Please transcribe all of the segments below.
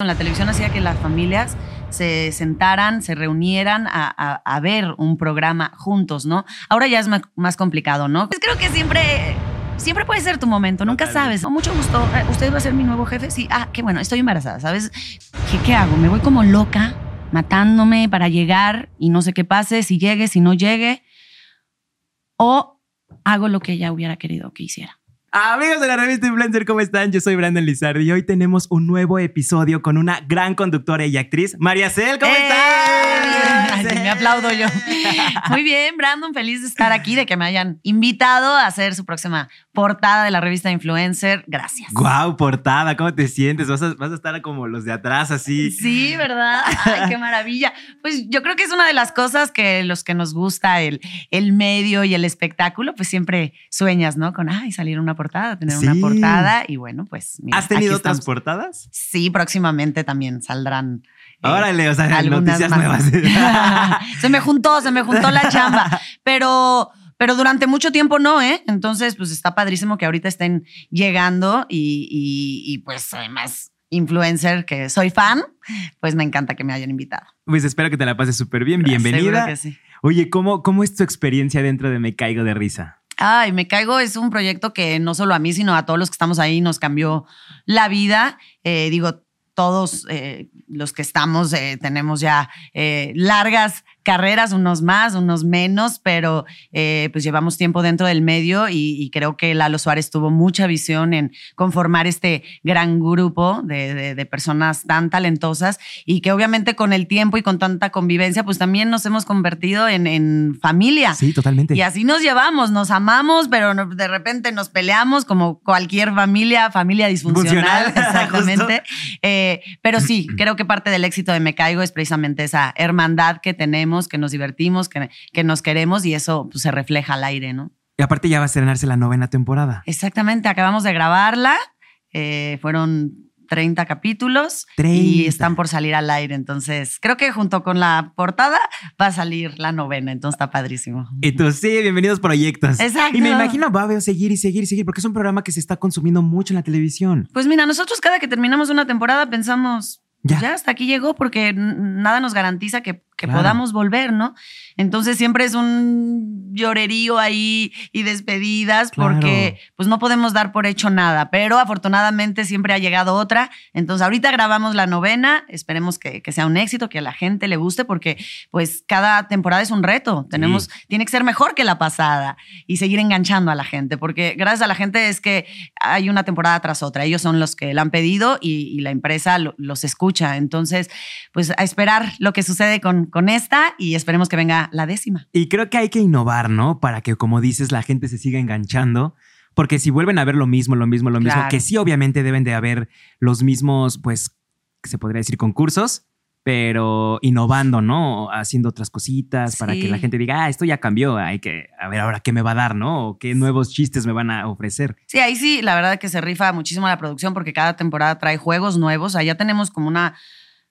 En la televisión hacía que las familias se sentaran, se reunieran a, a- a ver un programa juntos, ¿no? Ahora ya es más complicado, ¿no? Pues creo que siempre, siempre puede ser tu momento, nunca sabes. Con mucho gusto, eh, ¿usted va a ser mi nuevo jefe? Sí, ah, qué bueno, estoy embarazada, ¿sabes? ¿Qué, qué hago? ¿Me voy como loca, matándome para llegar y no sé qué pase, si llegue, si no llegue? ¿O hago lo que ella hubiera querido que hiciera? Amigos de la revista Influencer, ¿cómo están? Yo soy Brandon Lizardi y hoy tenemos un nuevo episodio con una gran conductora y actriz, María Cel, ¿cómo ¡Eh! estás? Ay, me aplaudo yo. Muy bien, Brandon, feliz de estar aquí, de que me hayan invitado a hacer su próxima portada de la revista Influencer. Gracias. Guau, portada, ¿cómo te sientes? ¿Vas a, vas a estar como los de atrás así. Sí, ¿verdad? Ay, qué maravilla. Pues yo creo que es una de las cosas que los que nos gusta el, el medio y el espectáculo, pues siempre sueñas, ¿no? Con, ay, salir una portada, tener una portada. Y bueno, pues mira, ¿Has tenido otras portadas? Sí, próximamente también saldrán. Eh, Órale, o sea, algunas noticias más. nuevas. se me juntó, se me juntó la chamba. Pero, pero durante mucho tiempo no, ¿eh? Entonces, pues está padrísimo que ahorita estén llegando y, y- y, pues además influencer que soy fan, pues me encanta que me hayan invitado. Pues espero que te la pases súper bien. Bienvenida. que sí. Oye, ¿cómo, ¿cómo es tu experiencia dentro de Me Caigo de Risa? Ay, Me Caigo es un proyecto que no solo a mí, sino a todos los que estamos ahí nos cambió la vida. Eh, digo, todos eh, los que estamos eh, tenemos ya eh, largas carreras, unos más, unos menos, pero eh, pues llevamos tiempo dentro del medio y, y creo que Lalo Suárez tuvo mucha visión en conformar este gran grupo de, de- de personas tan talentosas y que obviamente con el tiempo y con tanta convivencia, pues también nos hemos convertido en, en familia. Sí, totalmente. Y así nos llevamos, nos amamos, pero no- de repente nos peleamos como cualquier familia, familia disfuncional, Funcional, exactamente. Eh, pero sí, creo que parte del éxito de Me Caigo es precisamente esa hermandad que tenemos, que nos divertimos, que, que nos queremos y eso pues, se refleja al aire, ¿no? Y aparte ya va a estrenarse la novena temporada. Exactamente, acabamos de grabarla, eh, fueron 30 capítulos 30. y están por salir al aire, entonces creo que junto con la portada va a salir la novena, entonces está padrísimo. Y tú, sí, bienvenidos proyectos. Exacto. Y me imagino va a seguir y seguir y seguir, porque es un programa que se está consumiendo mucho en la televisión. Pues mira, nosotros cada que terminamos una temporada pensamos, Ya. ya, hasta aquí llegó porque nada nos garantiza que, que Claro. podamos volver, ¿no? Entonces siempre es un llorerío ahí y despedidas Claro. porque pues no podemos dar por hecho nada, pero afortunadamente siempre ha llegado otra. Entonces ahorita grabamos la novena, esperemos que, que sea un éxito, que a la gente le guste porque pues cada temporada es un reto, tenemos, tiene que ser mejor que la pasada y seguir enganchando a la gente porque gracias a la gente es que hay una temporada tras otra, ellos son los que la han pedido y, y la empresa lo- los escucha, entonces pues a esperar lo que sucede con, con esta y esperemos que venga la décima. Y creo que hay que innovar, ¿no? Para que, como dices, la gente se siga enganchando. Porque si vuelven a ver lo mismo, lo mismo, lo mismo, Claro. que sí, obviamente deben de haber los mismos, pues, se podría decir concursos, pero innovando, ¿no? Haciendo otras cositas para que la gente diga, ah, esto ya cambió, hay que, a ver ahora qué me va a dar, ¿no? O qué nuevos chistes me van a ofrecer. Sí, ahí sí, la verdad que se rifa muchísimo la producción porque cada temporada trae juegos nuevos. Allá tenemos como una,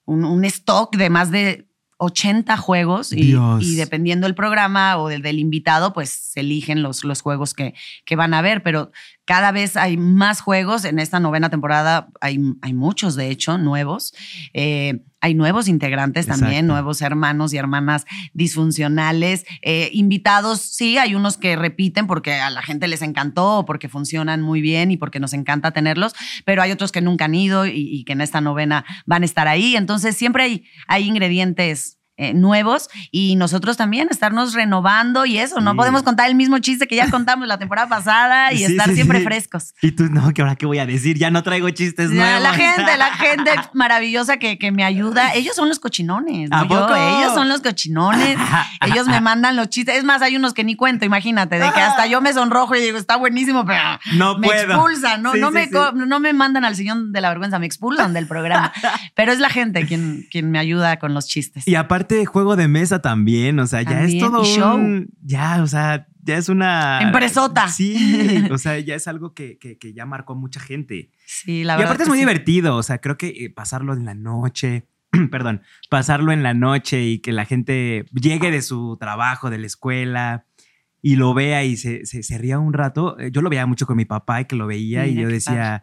un, un stock de más de 80 juegos y, dependiendo del programa o del, del invitado, pues se eligen los, los juegos que, que van a ver, pero cada vez hay más juegos. En esta novena temporada hay, hay muchos, de hecho, nuevos. Eh, hay nuevos integrantes también, nuevos hermanos y hermanas disfuncionales. Eh, invitados, sí, hay unos que repiten porque a la gente les encantó, o porque funcionan muy bien y porque nos encanta tenerlos, pero hay otros que nunca han ido y, y que en esta novena van a estar ahí. Entonces siempre hay, hay ingredientes. Eh, nuevos y nosotros también estarnos renovando y eso, no podemos contar el mismo chiste que ya contamos la temporada pasada y Sí, estar sí, siempre frescos. Y tú, no, que ahora qué voy a decir, ya no traigo chistes nuevos. la gente, la gente maravillosa que, que me ayuda. Ellos son los cochinones. ¿A ¿no? Yo, poco? ellos son los cochinones. Ellos me mandan los chistes. Es más, hay unos que ni cuento, imagínate, de que hasta yo me sonrojo y digo, está buenísimo, pero No me puedo. expulsan. No, no, me, no me mandan al sillón de la vergüenza, me expulsan del programa. Pero es la gente quien, quien me ayuda con los chistes. Y aparte, juego de mesa también, o sea, ya es todo y show. un- Ya, o sea, ya es una... Empresota. Sí, o sea, ya es algo que, que- que ya marcó a mucha gente. Sí, la y verdad. aparte es muy sí. divertido, o sea, creo que eh, pasarlo en la noche, perdón, pasarlo en la noche y que la gente llegue de su trabajo, de la escuela y lo vea y se, se, se ría un rato. Eh, Yo lo veía mucho con mi papá y que lo veía y yo decía...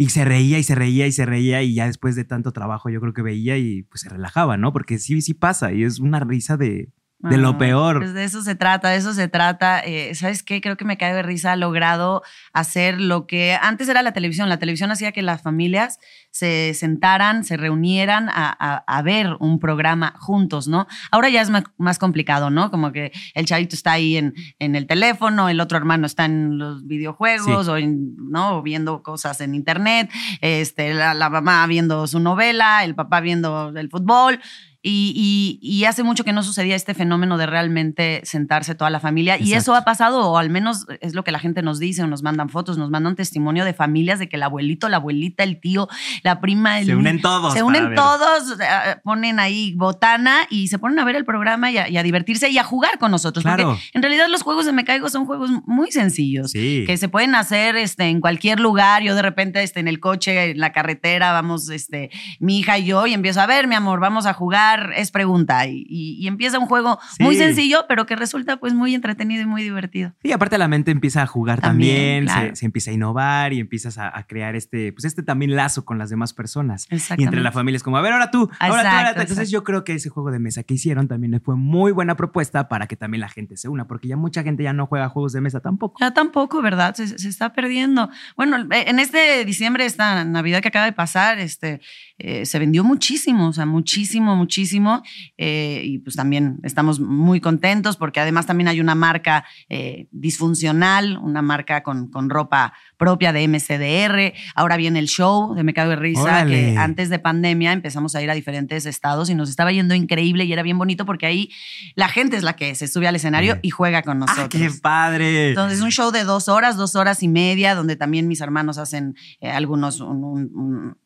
Y se reía y se reía y se reía y ya después de tanto trabajo yo creo que veía y pues se relajaba, ¿no? Porque sí, sí pasa y es una risa de, de lo peor. Pues de eso se trata, de eso se trata. Eh, ¿Sabes qué? Creo que me cae de risa. Ha logrado hacer lo que antes era la televisión. La televisión hacía que las familias se sentaran, se reunieran a, ver un programa juntos, ¿no? Ahora ya es más, complicado, ¿no? Como que el chavito está ahí en, en, el teléfono, el otro hermano está en los videojuegos o, ¿no? viendo cosas en internet, este, la, la mamá viendo su novela, el papá viendo el fútbol. Y, hace mucho que no sucedía este fenómeno de realmente sentarse toda la familia. Y eso ha pasado, o al menos es lo que la gente nos dice, o nos mandan fotos, nos mandan testimonio de familias de que el abuelito, la abuelita, el tío, la prima. se unen todos. Se unen todos, ponen ahí botana y se ponen a ver el programa y a, divertirse y a jugar con nosotros. Porque en realidad los juegos de Me Caigo son juegos muy sencillos. Que se pueden hacer este, en cualquier lugar. Yo de repente este, en el coche, en la carretera, vamos, este, mi hija y yo, y empiezo a ver, mi amor, vamos a jugar es pregunta y, empieza un juego muy sencillo, pero que resulta pues muy entretenido y muy divertido. Y aparte la mente empieza a jugar también, se, empieza a innovar y empiezas a, crear este, pues este también lazo con las demás personas. Y entre la familia es como, a ver, ahora tú, ahora tú, ahora tú. Entonces yo creo que ese juego de mesa que hicieron también fue muy buena propuesta para que también la gente se una, porque ya mucha gente ya no juega juegos de mesa tampoco. Ya tampoco, ¿verdad? Se, se está perdiendo. Bueno, en este diciembre, esta Navidad que acaba de pasar, este, eh, se vendió muchísimo, o sea, muchísimo, muchísimo. Eh, y pues también estamos muy contentos porque además también hay una marca eh, disfuncional, una marca con, con, ropa propia de MCDR. Ahora viene el show de Me Cago de Risa, que antes de pandemia empezamos a ir a diferentes estados y nos estaba yendo increíble y era bien bonito porque ahí la gente es la que se sube al escenario y juega con ah, nosotros. ¡Qué padre! Entonces, un show de dos horas, dos horas y media, donde también mis hermanos hacen algunos, un un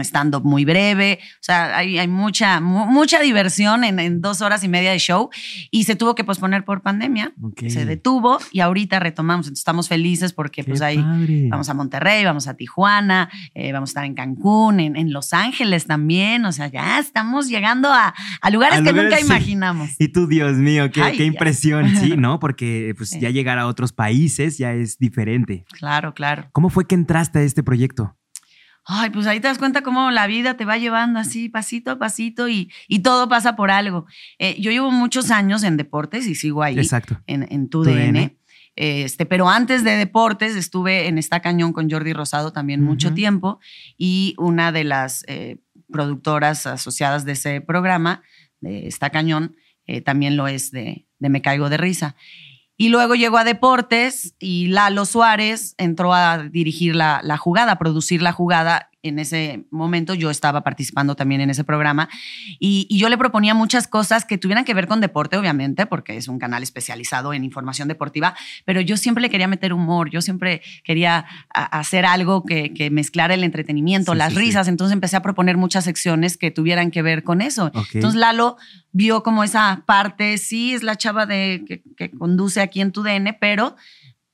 stand-up muy breve. O sea, hay, hay mucha, mucha diversión en, dos horas y media de show y se tuvo que posponer por pandemia. Se detuvo y ahorita retomamos. Entonces estamos felices porque pues ahí vamos a Monterrey, vamos a Tijuana, eh, vamos a estar en Cancún, en, Los Ángeles también. O sea, ya estamos llegando a, lugares que nunca imaginamos. Y tú, Dios mío, qué, qué impresión, sí, ¿no? Porque pues ya llegar a otros países ya es diferente. Claro, claro. ¿Cómo fue que entraste a este proyecto? Ay, pues ahí te das cuenta cómo la vida te va llevando así, pasito a pasito, y, y todo pasa por algo. Eh, yo llevo muchos años en deportes y sigo ahí. Exacto. En, en tu, DN. Este, pero antes de deportes estuve en esta cañón con Jordi Rosado también mucho tiempo y una de las eh, productoras asociadas de ese programa, de esta cañón, eh, también lo es de, de Me Caigo de Risa. Y luego llegó a deportes y Lalo Suárez entró a dirigir la, jugada, a producir la jugada en ese momento yo estaba participando también en ese programa y, yo le proponía muchas cosas que tuvieran que ver con deporte, obviamente, porque es un canal especializado en información deportiva, pero yo siempre le quería meter humor, yo siempre quería hacer algo que, mezclara el entretenimiento, las risas, entonces empecé a proponer muchas secciones que tuvieran que ver con eso. Entonces Lalo vio como esa parte, sí, es la chava de, que, conduce aquí en tu DN, pero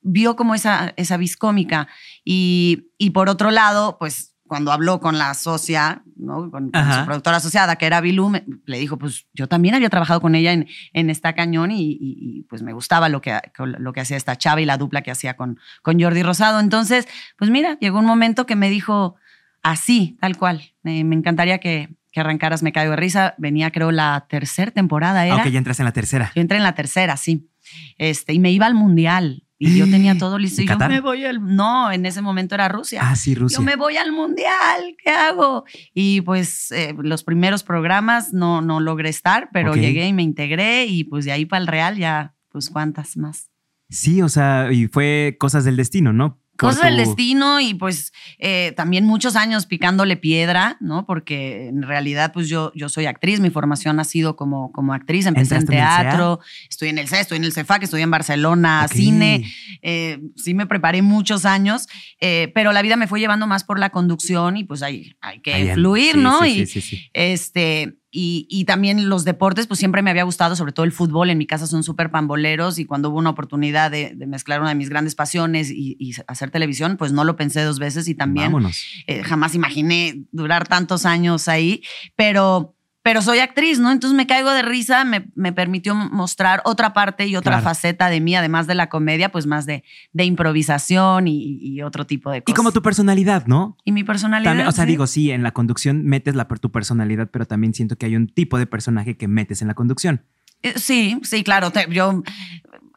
vio como esa, esa viscómica y, y por otro lado, pues cuando habló con la socia, ¿no? con, su productora asociada, que era Bilú, le dijo, pues yo también había trabajado con ella en, en esta cañón y, pues me gustaba lo que, lo que hacía esta chava y la dupla que hacía con, con Jordi Rosado. Entonces, pues mira, llegó un momento que me dijo así, tal cual. me encantaría que, que arrancaras Me Caigo de Risa. Venía, creo, la tercera temporada. Era. Aunque ya entras en la tercera. Yo entré en la tercera, sí. Este, y me iba al mundial. Y yo tenía todo listo. Y yo me voy al. No, en ese momento era Rusia. Ah, sí, Rusia. Yo me voy al mundial. ¿Qué hago? Y pues eh, los primeros programas no, no logré estar, pero llegué y me integré. Y pues de ahí para el Real ya, pues cuántas más. Sí, o sea, y fue cosas del destino, ¿no? Cosas del destino y pues eh, también muchos años picándole piedra, ¿no? Porque en realidad pues yo, yo soy actriz, mi formación ha sido como, como actriz, empecé en teatro, estoy en el CES, estoy en el CEFAC, estoy en Barcelona, cine, eh, sí me preparé muchos años, eh, pero la vida me fue llevando más por la conducción y pues hay, hay que fluir, ¿no? y este y, también los deportes, pues siempre me había gustado, sobre todo el fútbol. En mi casa son súper pamboleros y cuando hubo una oportunidad de, mezclar una de mis grandes pasiones y, hacer televisión, pues no lo pensé dos veces y también eh, jamás imaginé durar tantos años ahí. Pero pero soy actriz, ¿no? Entonces me caigo de risa, me, me permitió mostrar otra parte y otra faceta de mí, además de la comedia, pues más de, de improvisación y, otro tipo de cosas. Y como tu personalidad, ¿no? Y mi personalidad. o sea, digo, sí, en la conducción metes la, tu personalidad, pero también siento que hay un tipo de personaje que metes en la conducción. Eh, sí, sí, claro. yo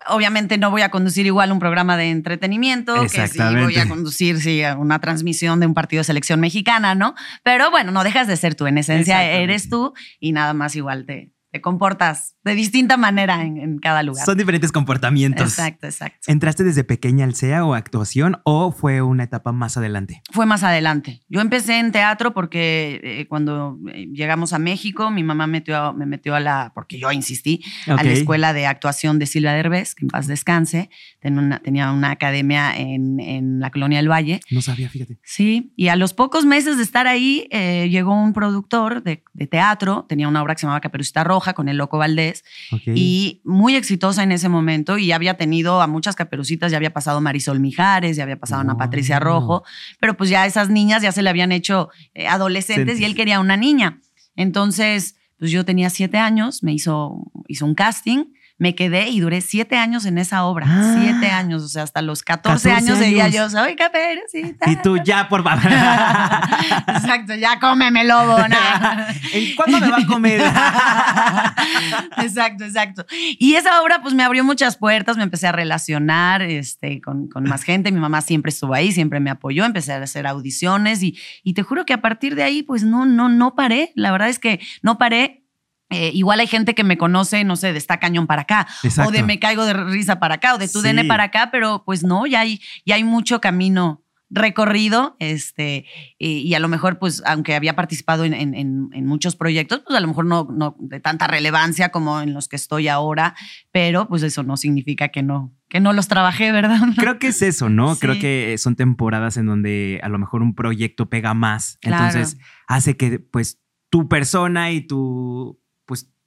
obviamente no voy a conducir igual un programa de entretenimiento que si voy a conducir una transmisión de un partido de selección mexicana, ¿no? Pero bueno, no dejas de ser tú, en esencia eres tú y nada más igual te, te comportas de distinta manera en, cada lugar. Son diferentes comportamientos. Exacto, exacto. ¿Entraste desde pequeña al CEA o actuación o fue una etapa más adelante? Fue más adelante. Yo empecé en teatro porque eh, cuando eh, llegamos a México, mi mamá metió, me metió a la, porque yo insistí, a la escuela de actuación de Silvia Derbez, que en paz descanse. Tenía una, tenía una academia en, en, la colonia del Valle. No sabía, fíjate. Sí, y a los pocos meses de estar ahí, eh, llegó un productor de, de teatro, tenía una obra que se llamaba Caperucita Roja con el Loco Valdés. Y muy exitosa en ese momento y había tenido a muchas caperucitas, ya había pasado Marisol Mijares, ya había pasado a Ana Patricia Rojo, pero pues ya esas niñas ya se le habían hecho eh, adolescentes y él quería una niña. Entonces, pues yo tenía siete años, me hizo, hizo un casting me quedé y duré siete años en esa obra. Ah. siete años, o sea, hasta los 14, años, decía yo, soy caperucita. Y tú ya, por favor. Exacto, ya cómeme, lobo. ¿En cuándo me va a comer? exacto, exacto. Y esa obra pues me abrió muchas puertas, me empecé a relacionar este, con, con más gente. Mi mamá siempre estuvo ahí, siempre me apoyó, empecé a hacer audiciones y, y te juro que a partir de ahí pues no, no, no paré. La verdad es que no paré eh, igual hay gente que me conoce, no sé, de está cañón para acá, o de me caigo de risa para acá, o de tu DN para acá, pero pues no, ya hay, ya hay mucho camino recorrido, este, y, a lo mejor, pues, aunque había participado en, en, muchos proyectos, pues a lo mejor no, no de tanta relevancia como en los que estoy ahora, pero pues eso no significa que no, que no los trabajé, ¿verdad? Creo que es eso, ¿no? Creo que son temporadas en donde a lo mejor un proyecto pega más, entonces hace que, pues, tu persona y tu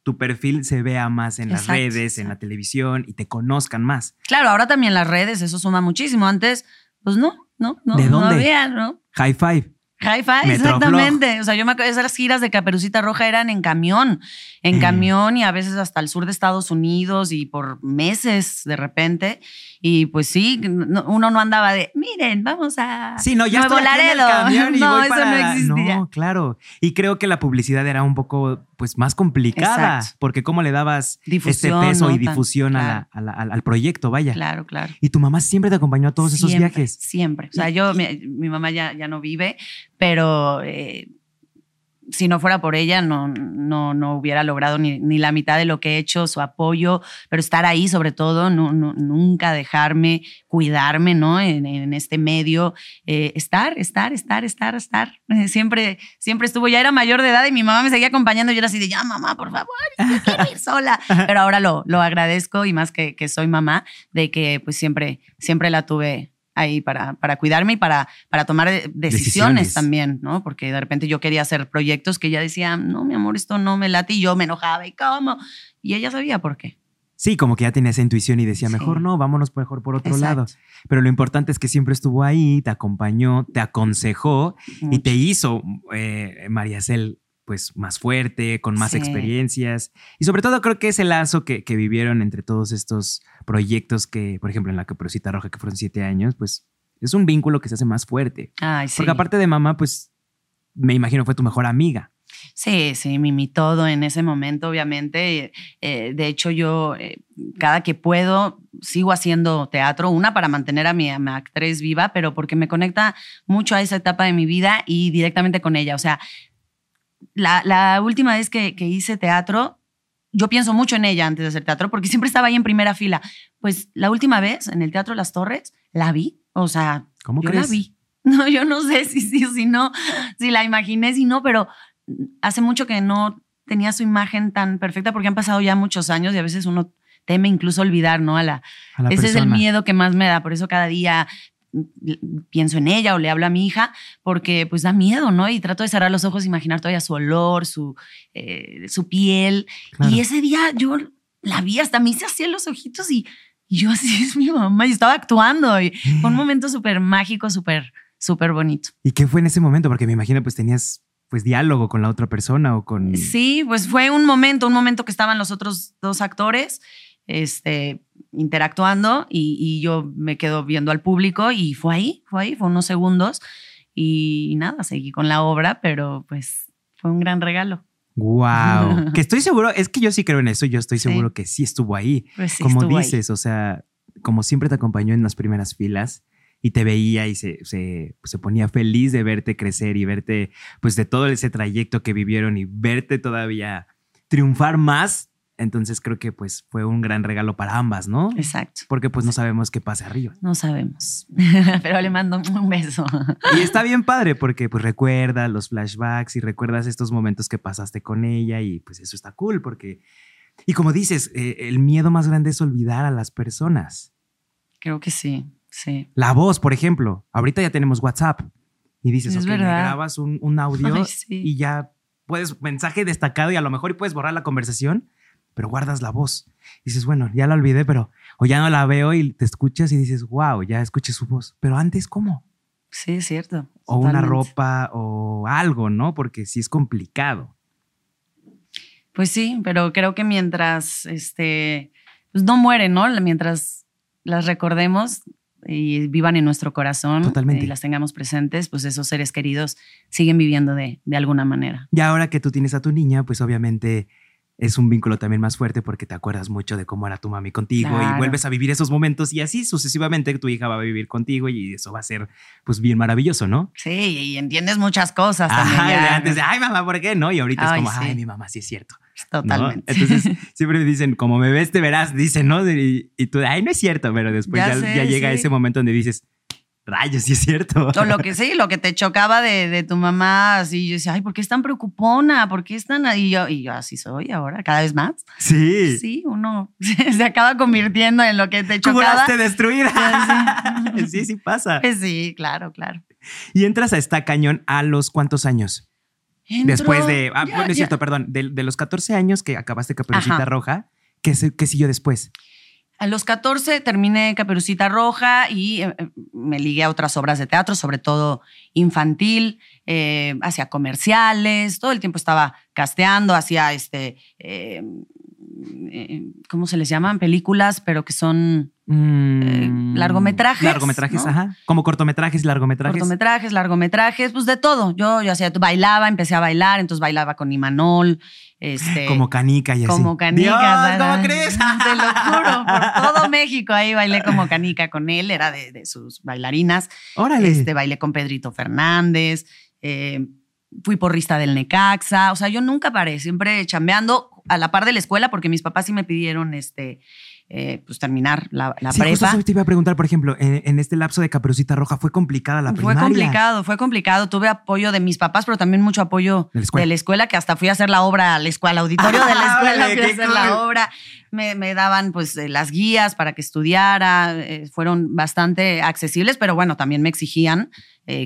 tu perfil se vea más en las redes, en la televisión y te conozcan más. Claro, ahora también las redes, eso suma muchísimo. Antes, pues no, no, no, ¿De dónde? no había, ¿no? High five. Hi-Fi, exactamente. O sea, yo me acuerdo, esas giras de Caperucita Roja eran en camión, en camión y a veces hasta el sur de Estados Unidos y por meses de repente. Y pues sí, uno no andaba de, miren, vamos a. Sí, no, ya Nuevo Laredo. no, eso no existía. No, claro. Y creo que la publicidad era un poco pues más complicada, porque cómo le dabas este peso y difusión al proyecto, vaya. Claro, claro. Y tu mamá siempre te acompañó a todos esos viajes. Siempre. O sea, yo, mi, mamá ya, ya no vive, pero eh, si no fuera por ella, no, no, no hubiera logrado ni, ni, la mitad de lo que he hecho, su apoyo, pero estar ahí sobre todo, no, nunca dejarme, cuidarme, ¿no? En, en este medio, eh, estar, estar, estar, estar, estar. siempre, siempre estuvo, ya era mayor de edad y mi mamá me seguía acompañando yo era así de, ya mamá, por favor, yo quiero ir sola. Pero ahora lo, lo agradezco y más que, que soy mamá, de que pues siempre, siempre la tuve ahí para, para cuidarme y para, para tomar decisiones, también, ¿no? Porque de repente yo quería hacer proyectos que ella decía, no, mi amor, esto no me late y yo me enojaba y cómo. Y ella sabía por qué. Sí, como que ya tenía esa intuición y decía, mejor no, vámonos mejor por otro lado. Pero lo importante es que siempre estuvo ahí, te acompañó, te aconsejó y te hizo, eh, María Cel, pues más fuerte, con más experiencias. Y sobre todo creo que ese lazo que, que, vivieron entre todos estos proyectos que, por ejemplo, en la Caperucita Roja, que fueron siete años, pues es un vínculo que se hace más fuerte. Porque aparte de mamá, pues me imagino fue tu mejor amiga. Sí, sí, mi, todo en ese momento, obviamente. Eh, de hecho, yo eh, cada que puedo sigo haciendo teatro, una para mantener a mi, actriz viva, pero porque me conecta mucho a esa etapa de mi vida y directamente con ella. O sea, la, última vez que, hice teatro, yo pienso mucho en ella antes de hacer teatro porque siempre estaba ahí en primera fila. Pues la última vez en el Teatro Las Torres la vi, o sea, ¿Cómo yo la vi. No, yo no sé si sí o si no, si la imaginé, si no, pero hace mucho que no tenía su imagen tan perfecta porque han pasado ya muchos años y a veces uno teme incluso olvidar, ¿no? A la, ese es el miedo que más me da, por eso cada día pienso en ella o le hablo a mi hija porque pues da miedo, ¿no? Y trato de cerrar los ojos, imaginar todavía su olor, su, eh, su piel. Y ese día yo la vi, hasta me hice así en los ojitos y, yo así es mi mamá y estaba actuando. Y fue un momento súper mágico, súper, súper bonito. ¿Y qué fue en ese momento? Porque me imagino pues tenías pues diálogo con la otra persona o con... Sí, pues fue un momento, un momento que estaban los otros dos actores este, interactuando y, yo me quedo viendo al público y fue ahí, fue ahí, fue unos segundos y nada, seguí con la obra, pero pues fue un gran regalo. Wow, que estoy seguro, es que yo sí creo en eso, yo estoy seguro que sí estuvo ahí. Pues como dices, o sea, como siempre te acompañó en las primeras filas y te veía y se, se, se, ponía feliz de verte crecer y verte, pues de todo ese trayecto que vivieron y verte todavía triunfar más. Entonces creo que pues fue un gran regalo para ambas, ¿no? Exacto. Porque pues no sabemos qué pasa arriba. No sabemos, pero le mando un beso. Y está bien padre porque pues recuerdas los flashbacks y recuerdas estos momentos que pasaste con ella y pues eso está cool porque... Y como dices, eh, el miedo más grande es olvidar a las personas. Creo que sí. Sí. La voz, por ejemplo. Ahorita ya tenemos WhatsApp. Y dices, ok, me grabas un, audio y ya puedes, mensaje destacado y a lo mejor puedes borrar la conversación, pero guardas la voz. dices, bueno, ya la olvidé, pero o ya no la veo y te escuchas y dices, wow, ya escuché su voz. Pero antes, ¿cómo? Sí, es cierto. O una ropa o algo, ¿no? Porque sí es complicado. Pues sí, pero creo que mientras, este, pues no mueren, ¿no? Mientras las recordemos, y vivan en nuestro corazón y las tengamos presentes, pues esos seres queridos siguen viviendo de, de alguna manera. Y ahora que tú tienes a tu niña, pues obviamente es un vínculo también más fuerte porque te acuerdas mucho de cómo era tu mami contigo y vuelves a vivir esos momentos y así sucesivamente tu hija va a vivir contigo y eso va a ser pues bien maravilloso, ¿no? Sí, y entiendes muchas cosas también. antes de, ay mamá, ¿por qué? No, y ahorita es como, ay mi mamá, sí es cierto. Totalmente. Entonces siempre dicen, como me ves, te verás, dicen, ¿no? Y, tú, ay, no es cierto, pero después ya, llega ese momento donde dices, Rayos, sí es cierto. O lo que sí, lo que te chocaba de, tu mamá, así yo decía, ay, ¿por qué es tan preocupona? ¿Por qué es tan.? Y yo, y yo así soy ahora, cada vez más. Sí. Sí, uno se acaba convirtiendo en lo que te chocaba. te destruir. sí, sí pasa. Sí, claro, claro. Y entras a esta cañón a los cuántos años? Después de. Ah, bueno, es cierto, perdón. De, los 14 años que acabaste Caperucita Roja, ¿qué, ¿qué siguió después? A los 14 terminé Caperucita Roja y eh, eh, me ligué a otras obras de teatro, sobre todo infantil, eh, hacía comerciales, todo el tiempo estaba casteando, hacía este, ¿cómo se les llaman? Películas, pero que son mm, largometrajes. Largometrajes, ajá. Como cortometrajes, largometrajes. Cortometrajes, largometrajes, pues de todo. Yo, yo hacía, bailaba, empecé a bailar, entonces bailaba con Imanol. Este, como canica y así. Como canica. ¿Cómo crees? Te lo juro, por todo México ahí bailé como canica con él, era de, sus bailarinas. Órale. Este, bailé con Pedrito Fernández, eh, fui porrista del Necaxa, o sea, yo nunca paré, siempre chambeando a la par de la escuela porque mis papás sí me pidieron este, eh, pues terminar la, la sí, prepa. te iba a preguntar, por ejemplo, en, este lapso de Caperucita Roja, ¿fue complicada la primaria? Fue complicado, fue complicado. Tuve apoyo de mis papás, pero también mucho apoyo de la escuela, que hasta fui a hacer la obra a la escuela, al auditorio de la escuela, fui a hacer la obra. Me, me, daban pues eh, las guías para que estudiara, eh, fueron bastante accesibles, pero bueno, también me exigían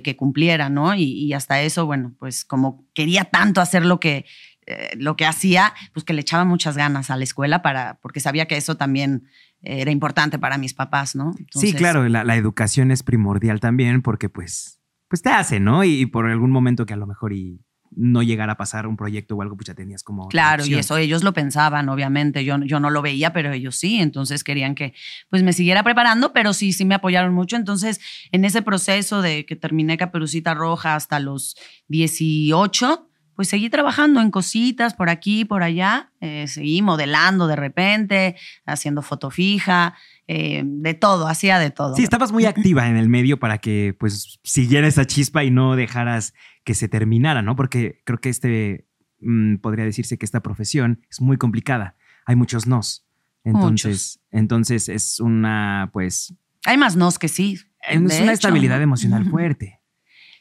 que cumpliera, ¿no? Y, y hasta eso, bueno, pues como quería tanto hacer lo que eh, lo que hacía, pues que le echaba muchas ganas a la escuela para, porque sabía que eso también era importante para mis papás, ¿no? sí, claro, la, educación es primordial también porque pues, pues te hace, ¿no? Y, por algún momento que a lo mejor y no llegara a pasar un proyecto o algo, pues ya tenías como... Claro, y eso ellos lo pensaban, obviamente, yo, yo no lo veía, pero ellos sí, entonces querían que pues me siguiera preparando, pero sí, sí me apoyaron mucho, entonces en ese proceso de que terminé Caperucita Roja hasta los 18, pues seguí trabajando en cositas por aquí, por allá, eh, seguí modelando de repente, haciendo foto fija, eh, de todo, hacía de todo. Sí, estabas muy activa en el medio para que pues siguiera esa chispa y no dejaras que se terminara, ¿no? Porque creo que este, mm, podría decirse que esta profesión es muy complicada, hay muchos nos. Entonces, entonces es una, pues... Hay más nos que sí. Es una estabilidad emocional fuerte.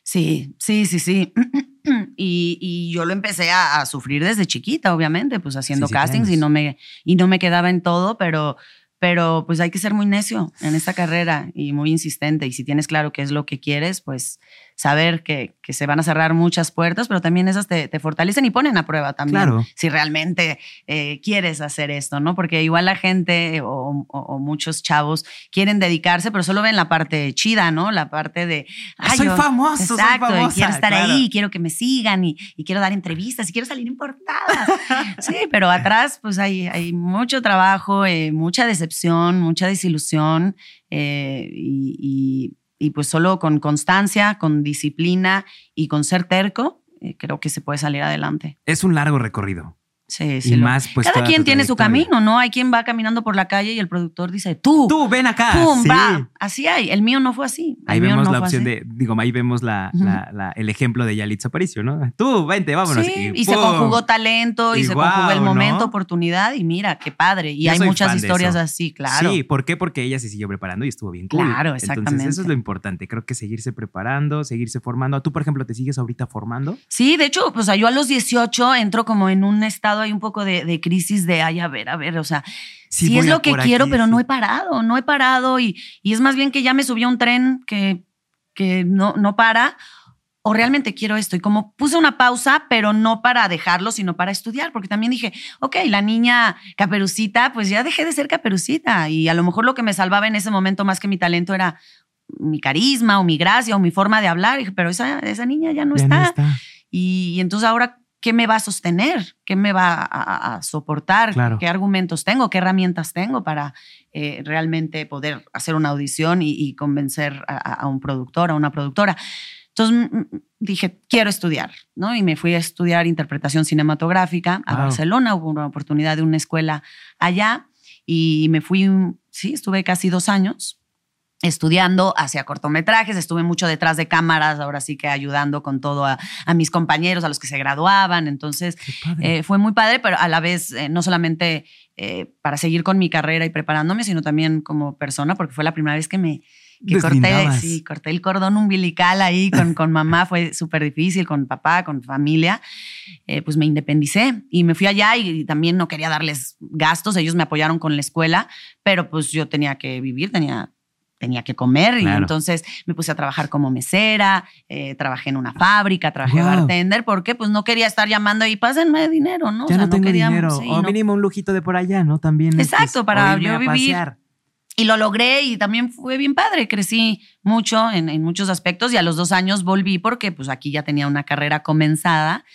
Sí, sí, sí, sí. Y, yo lo empecé a, sufrir desde chiquita, obviamente, pues haciendo castings y no, me, y no me quedaba en todo, pero, pero pues hay que ser muy necio en esta carrera y muy insistente. Y si tienes claro qué es lo que quieres, pues saber que, que, se van a cerrar muchas puertas, pero también esas te, te fortalecen y ponen a prueba también claro. si realmente eh, quieres hacer esto, ¿no? Porque igual la gente o, o, muchos chavos quieren dedicarse, pero solo ven la parte chida, ¿no? La parte de... soy famoso, exacto, soy famosa, quiero estar ahí, quiero que me sigan y, y, quiero dar entrevistas y quiero salir en sí, pero atrás pues hay, hay mucho trabajo, eh, mucha decepción, mucha desilusión eh, y, y, pues solo con constancia, con disciplina y con ser terco, eh, creo que se puede salir adelante. Es un largo recorrido. Sí, sí. Y más, pues, Cada quien tiene su camino, ¿no? Hay quien va caminando por la calle y el productor dice, tú. Tú, ven acá. Pum, va. Así hay. El mío no fue así. ahí vemos la opción de, digo, ahí vemos la, la, el ejemplo de Yalitza Aparicio, ¿no? Tú, vente, vámonos. Sí, y, se conjugó talento y, se conjugó el momento, oportunidad y mira, qué padre. Y hay muchas historias así, claro. Sí, ¿por qué? Porque ella se siguió preparando y estuvo bien cool. Claro, exactamente. Entonces, eso es lo importante. Creo que seguirse preparando, seguirse formando. ¿Tú, por ejemplo, te sigues ahorita formando? Sí, de hecho, pues yo a los 18 entro como en un estado ahí un poco de crisis de, ay, a ver, a ver, o sea, sí, es lo que quiero, pero no he parado, no he parado y, y, es más bien que ya me subí a un tren que, que no, no para o realmente quiero esto. Y como puse una pausa, pero no para dejarlo, sino para estudiar, porque también dije, ok, la niña caperucita, pues ya dejé de ser caperucita y a lo mejor lo que me salvaba en ese momento más que mi talento era mi carisma o mi gracia o mi forma de hablar, pero esa, esa niña ya no está. y, entonces ahora ¿qué me va a sostener? ¿Qué me va a, soportar? ¿Qué argumentos tengo? ¿Qué herramientas tengo para eh, realmente poder hacer una audición y, convencer a, un productor, a una productora? Entonces dije, quiero estudiar, ¿no? Y me fui a estudiar interpretación cinematográfica a Barcelona. Hubo una oportunidad de una escuela allá y me fui, sí, estuve casi dos años estudiando hacia cortometrajes, estuve mucho detrás de cámaras, ahora sí que ayudando con todo a, mis compañeros, a los que se graduaban, entonces eh, fue muy padre, pero a la vez eh, no solamente eh, para seguir con mi carrera y preparándome, sino también como persona, porque fue la primera vez que me corté, sí, corté el cordón umbilical ahí con, con mamá, fue súper difícil, con papá, con familia, pues me independicé y me fui allá y, y también no quería darles gastos, ellos me apoyaron con la escuela, pero pues yo tenía que vivir, tenía tenía que comer y entonces me puse a trabajar como mesera, eh, trabajé en una fábrica, trabajé a bartender porque pues no quería estar llamando y pásenme dinero, ¿no? Ya no tengo dinero. o mínimo un lujito de por allá, ¿no? También. Exacto, para yo vivir. Y lo logré y también fue bien padre. Crecí mucho en, en, muchos aspectos y a los dos años volví porque pues aquí ya tenía una carrera comenzada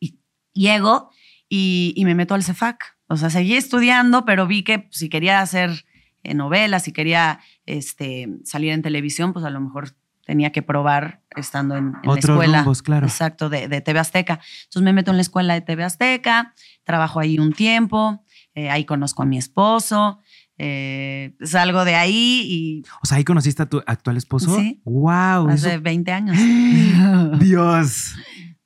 y llego y, y me meto al CEFAC. O sea, seguí estudiando, pero vi que si quería hacer eh, novelas, si quería este, salir en televisión, pues a lo mejor tenía que probar estando en, la escuela. claro. Exacto, de, de, TV Azteca. Entonces me meto en la escuela de TV Azteca, trabajo ahí un tiempo, eh, ahí conozco a mi esposo, eh, salgo de ahí y... O sea, ahí conociste a tu actual esposo. Sí. ¡Wow! Hace 20 años. Dios.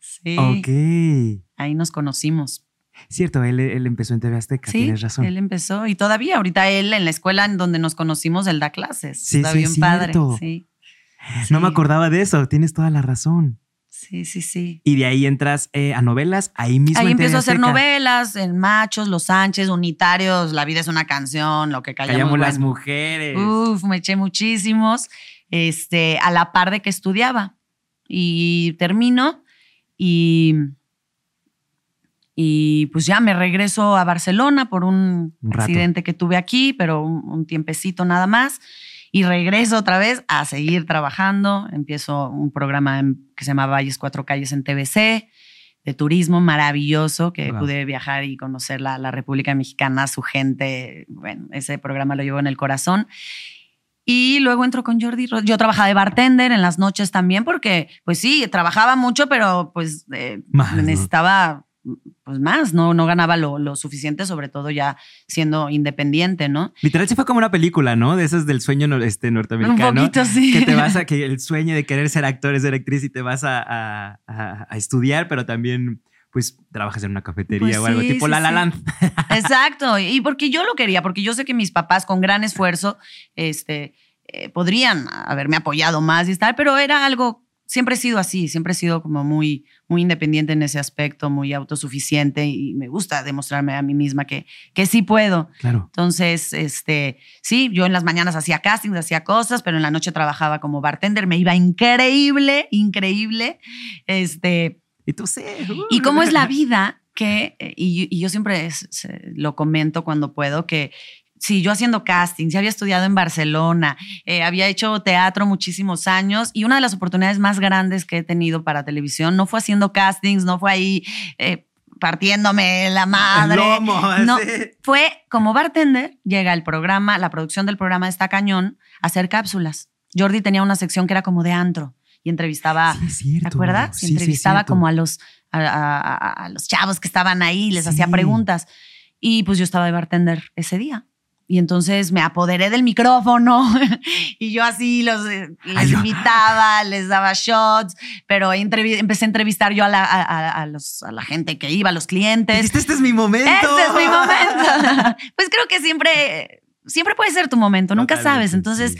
Sí. Ok. Ahí nos conocimos. Cierto, él, él empezó en TV Azteca, sí, tienes razón. Él empezó y todavía, ahorita él en la escuela en donde nos conocimos, él da clases. Sí, Está sí, bien padre. Sí. No me acordaba de eso, tienes toda la razón. Sí, sí, sí. Y de ahí entras eh, a novelas, ahí mismo. Ahí empiezo a hacer novelas, en Machos, Los Sánchez, Unitarios, La vida es una canción, lo que callamos. Callamos las mujeres. Uf, me eché muchísimos, este, a la par de que estudiaba. Y termino y y pues ya me regreso a Barcelona por un, accidente que tuve aquí, pero un, tiempecito nada más. Y regreso otra vez a seguir trabajando. Empiezo un programa que se llama Valles Cuatro Calles en TBC, de turismo maravilloso, que pude viajar y conocer la, la República Mexicana, su gente. Bueno, ese programa lo llevo en el corazón. Y luego entro con Jordi. Yo trabajaba de bartender en las noches también, porque, pues sí, trabajaba mucho, pero pues eh, necesitaba pues más, no, no ganaba lo, lo, suficiente, sobre todo ya siendo independiente, ¿no? Literal sí fue como una película, ¿no? De esas del sueño este, norteamericano. Un poquito, sí. Que te vas a, que el sueño de querer ser actor, ser actriz y te vas a, a, estudiar, pero también pues trabajas en una cafetería pues o algo tipo La La Land. Exacto, y porque yo lo quería, porque yo sé que mis papás con gran esfuerzo este, eh, podrían haberme apoyado más y estar, pero era algo siempre he sido así, siempre he sido como muy, muy independiente en ese aspecto, muy autosuficiente y me gusta demostrarme a mí misma que, que sí puedo. Claro. Entonces, este, sí, yo en las mañanas hacía castings, hacía cosas, pero en la noche trabajaba como bartender, me iba increíble, increíble. Este, y tú sé. Y cómo es la vida que, y, y yo siempre lo comento cuando puedo, que, Sí, yo haciendo casting, ya había estudiado en Barcelona, eh, había hecho teatro muchísimos años y una de las oportunidades más grandes que he tenido para televisión no fue haciendo castings, no fue ahí eh, partiéndome la madre. no, fue como bartender, llega el programa, la producción del programa está cañón, a hacer cápsulas. Jordi tenía una sección que era como de antro y entrevistaba, ¿te acuerdas? entrevistaba como a los, a, los chavos que estaban ahí, les hacía preguntas. Y pues yo estaba de bartender ese día. Y entonces me apoderé del micrófono y yo así los, eh, les invitaba, les daba shots, pero empecé a entrevistar yo a la, a, los, a la gente que iba, a los clientes. Este es mi momento. Este es mi momento. pues creo que siempre siempre puede ser tu momento, nunca sabes. Entonces,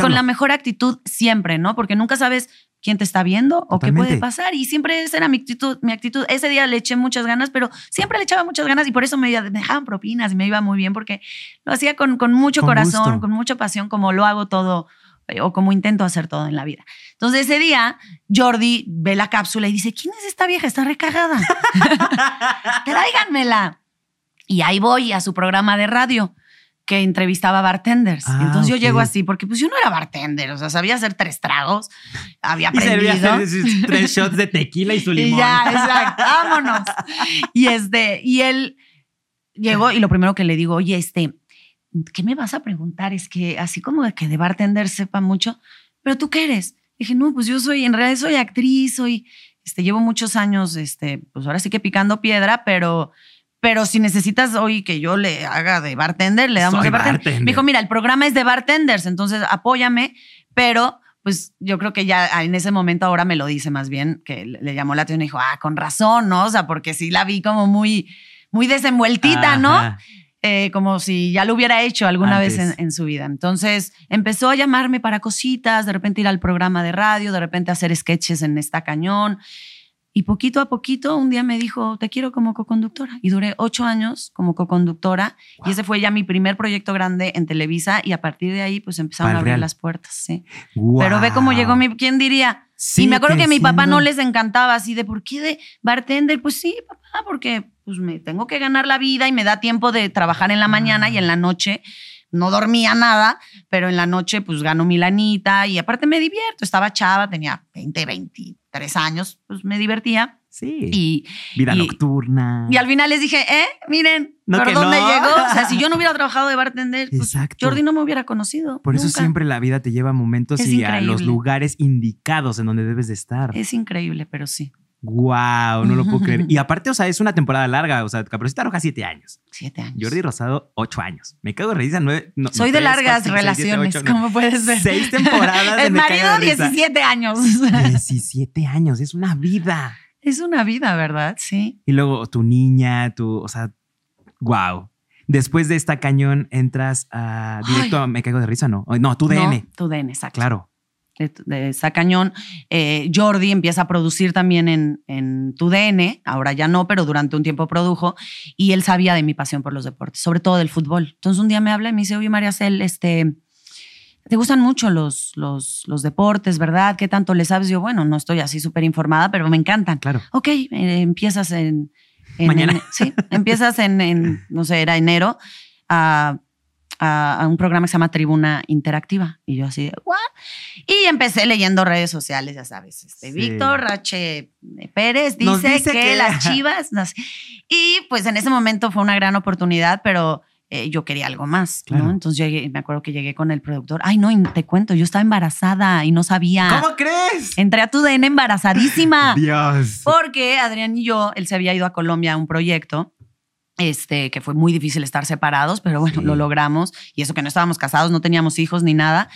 con la mejor actitud siempre, ¿no? Porque nunca sabes quién te está viendo o qué puede pasar. Y siempre esa era mi actitud, mi actitud. Ese día le eché muchas ganas, pero siempre le echaba muchas ganas y por eso me, dejaban propinas y me iba muy bien porque lo hacía con, con mucho corazón, con mucha pasión, como lo hago todo eh, o como intento hacer todo en la vida. Entonces ese día Jordi ve la cápsula y dice, ¿quién es esta vieja? Está recagada. Tráiganmela. Y ahí voy a su programa de radio que entrevistaba bartenders. Ah, Entonces yo llego así, porque pues yo no era bartender, o sea, sabía hacer tres tragos, había aprendido. Y hacer tres shots de tequila y su limón. Y ya, exacto, vámonos. Y este, y él llegó y lo primero que le digo, oye, este, ¿qué me vas a preguntar? Es que así como que de bartender sepa mucho, pero tú qué eres? dije, no, pues yo soy, en realidad soy actriz, soy, este, llevo muchos años, este, pues ahora sí que picando piedra, pero pero si necesitas hoy que yo le haga de bartender, le damos de bartender. Me dijo, mira, el programa es de bartenders, entonces apóyame, pero pues yo creo que ya en ese momento ahora me lo dice más bien, que le llamó la atención y dijo, ah, con razón, ¿no? O sea, porque sí la vi como muy, muy desenvueltita, ¿no? Eh, como si ya lo hubiera hecho alguna vez en, en, su vida. Entonces empezó a llamarme para cositas, de repente ir al programa de radio, de repente hacer sketches en esta cañón. Y poquito a poquito, un día me dijo, te quiero como co-conductora. Y duré ocho años como co-conductora. Y ese fue ya mi primer proyecto grande en Televisa. Y a partir de ahí, pues empezaron a abrir las puertas. Sí. Pero ve cómo llegó mi, ¿quién diría? y me acuerdo que a mi papá no les encantaba así de, ¿por qué de bartender? Pues sí, papá, porque pues me tengo que ganar la vida y me da tiempo de trabajar en la mañana y en la noche no dormía nada, pero en la noche pues gano mi lanita y aparte me divierto. Estaba chava, tenía 20, 23 años, pues me divertía. Sí. Y, Vida nocturna. Y al final les dije, eh, miren, ¿por dónde llegó? O sea, si yo no hubiera trabajado de bartender, pues Jordi no me hubiera conocido. Por eso siempre la vida te lleva a momentos y a los lugares indicados en donde debes de estar. Es increíble, pero sí. Wow, no lo puedo creer. Y aparte, o sea, es una temporada larga. O sea, Caperucita Roja, siete años. Siete años. Jordi Rosado, ocho años. Me cago de risa, nueve. Soy de largas relaciones, como puedes ver. Seis temporadas. El marido, 17 años. 17 años, es una vida. Es una vida, ¿verdad? Sí. Y luego tu niña, tu, o sea, wow. Después de esta cañón entras a directo a Me Caigo de Risa, ¿no? No, tu DN. tu DN, exacto. Claro de, Sacañón, eh, Jordi empieza a producir también en, en Tu DN, ahora ya no, pero durante un tiempo produjo, y él sabía de mi pasión por los deportes, sobre todo del fútbol. Entonces un día me habla y me dice, oye María Cel, este, te gustan mucho los, los, los deportes, ¿verdad? ¿Qué tanto le sabes? Yo, bueno, no estoy así súper informada, pero me encantan. Claro. Ok, eh, empiezas en... Mañana. sí, empiezas en, en, no sé, era enero, a a, un programa que se llama Tribuna Interactiva. Y yo así, ¿what? Y empecé leyendo redes sociales, ya sabes. Este, Víctor H. Pérez dice, que, las chivas. Y pues en ese momento fue una gran oportunidad, pero eh, yo quería algo más, ¿no? Entonces me acuerdo que llegué con el productor. Ay, no, te cuento, yo estaba embarazada y no sabía. ¿Cómo crees? Entré a tu DN embarazadísima. Dios. Porque Adrián y yo, él se había ido a Colombia a un proyecto este, que fue muy difícil estar separados, pero bueno, lo logramos. Y eso que no estábamos casados, no teníamos hijos ni nada.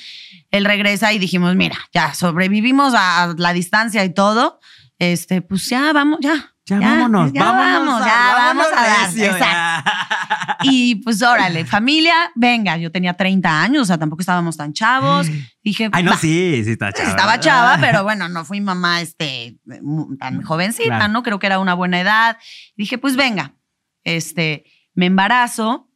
Él regresa y dijimos, mira, ya sobrevivimos a la distancia y todo. Este, pues ya vamos, ya. Ya, vámonos, ya vámonos, vamos, ya vamos a dar. Y Y pues órale, familia, venga, yo tenía 30 años, o sea, tampoco estábamos tan chavos. Dije, ay, no, sí, sí estaba chava. Estaba chava, pero bueno, no fui mamá este, tan jovencita, ¿no? Creo que era una buena edad. Dije, pues venga, este, me embarazo.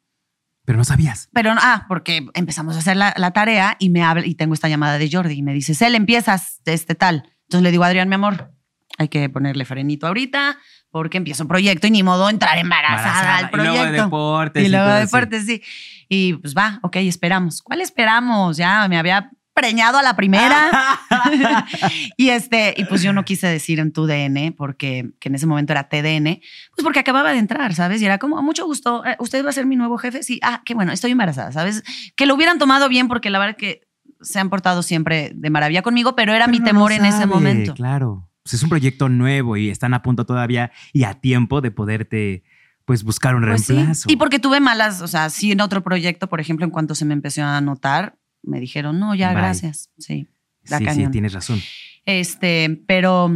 Pero no sabías. Pero, ah, porque empezamos a hacer la, tarea y me habla, y tengo esta llamada de Jordi y me dice, Cel, empiezas este tal. Entonces le digo, Adrián, mi amor, hay que ponerle frenito ahorita porque empiezo un proyecto y ni modo entrar embarazada, al proyecto. Y luego deportes. Y, luego deportes, sí. Y pues va, ok, esperamos. ¿Cuál esperamos? Ya me había preñado a la primera. y este, y pues yo no quise decir en tu DN, porque que en ese momento era TDN, pues porque acababa de entrar, ¿sabes? Y era como, mucho gusto, eh, ¿usted va a ser mi nuevo jefe? Sí, ah, qué bueno, estoy embarazada, ¿sabes? Que lo hubieran tomado bien, porque la verdad que se han portado siempre de maravilla conmigo, pero era mi temor en ese momento. Claro pues es un proyecto nuevo y están a punto todavía y a tiempo de poderte pues buscar un pues reemplazo. Y porque tuve malas, o sea, sí en otro proyecto, por ejemplo, en cuanto se me empezó a notar, me dijeron, no, ya, gracias. Sí, sí, sí, tienes razón. Este, pero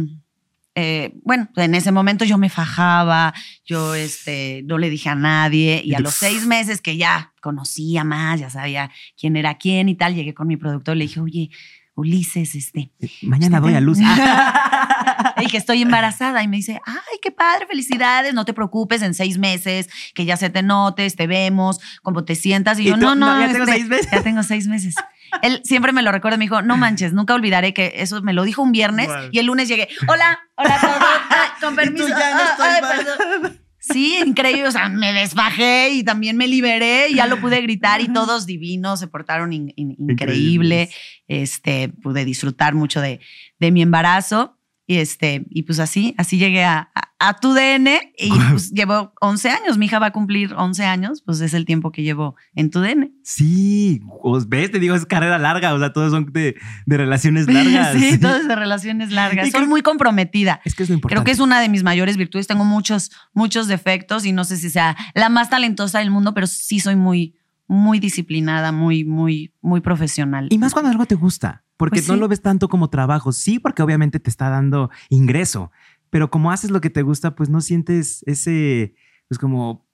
eh, bueno, en ese momento yo me fajaba, yo este, no le dije a nadie y a los seis meses que ya conocía más, ya sabía quién era quién y tal, llegué con mi productor y le dije, oye, Ulises, este. Eh, mañana voy a luz. y que estoy embarazada. Y me dice, ay, qué padre, felicidades, no te preocupes, en seis meses, que ya se te notes, te vemos, como te sientas. Y, yo, no, no, ya tengo este, seis meses. Ya tengo seis meses. Él siempre me lo recuerda, me dijo, no manches, nunca olvidaré que eso me lo dijo un viernes y el lunes llegué, hola, hola, todo, con permiso. ya no Sí, increíble. O sea, me desbajé y también me liberé y ya lo pude gritar y todos divinos, se portaron increíble. Este, pude disfrutar mucho de, de mi embarazo. Y, este, y pues así, así llegué a, a, tu DN y pues llevo 11 años. Mi hija va a cumplir 11 años, pues es el tiempo que llevo en tu DN. Sí, os ves, te digo, es carrera larga, o sea, todos son de, de relaciones largas. sí, todos de relaciones largas. Soy muy comprometida. Es que es lo importante. Creo que es una de mis mayores virtudes. Tengo muchos, muchos defectos y no sé si sea la más talentosa del mundo, pero sí soy muy, muy disciplinada, muy, muy, muy profesional. Y más cuando algo te gusta porque pues no lo ves tanto como trabajo. Sí, porque obviamente te está dando ingreso, pero como haces lo que te gusta, pues no sientes ese, pues como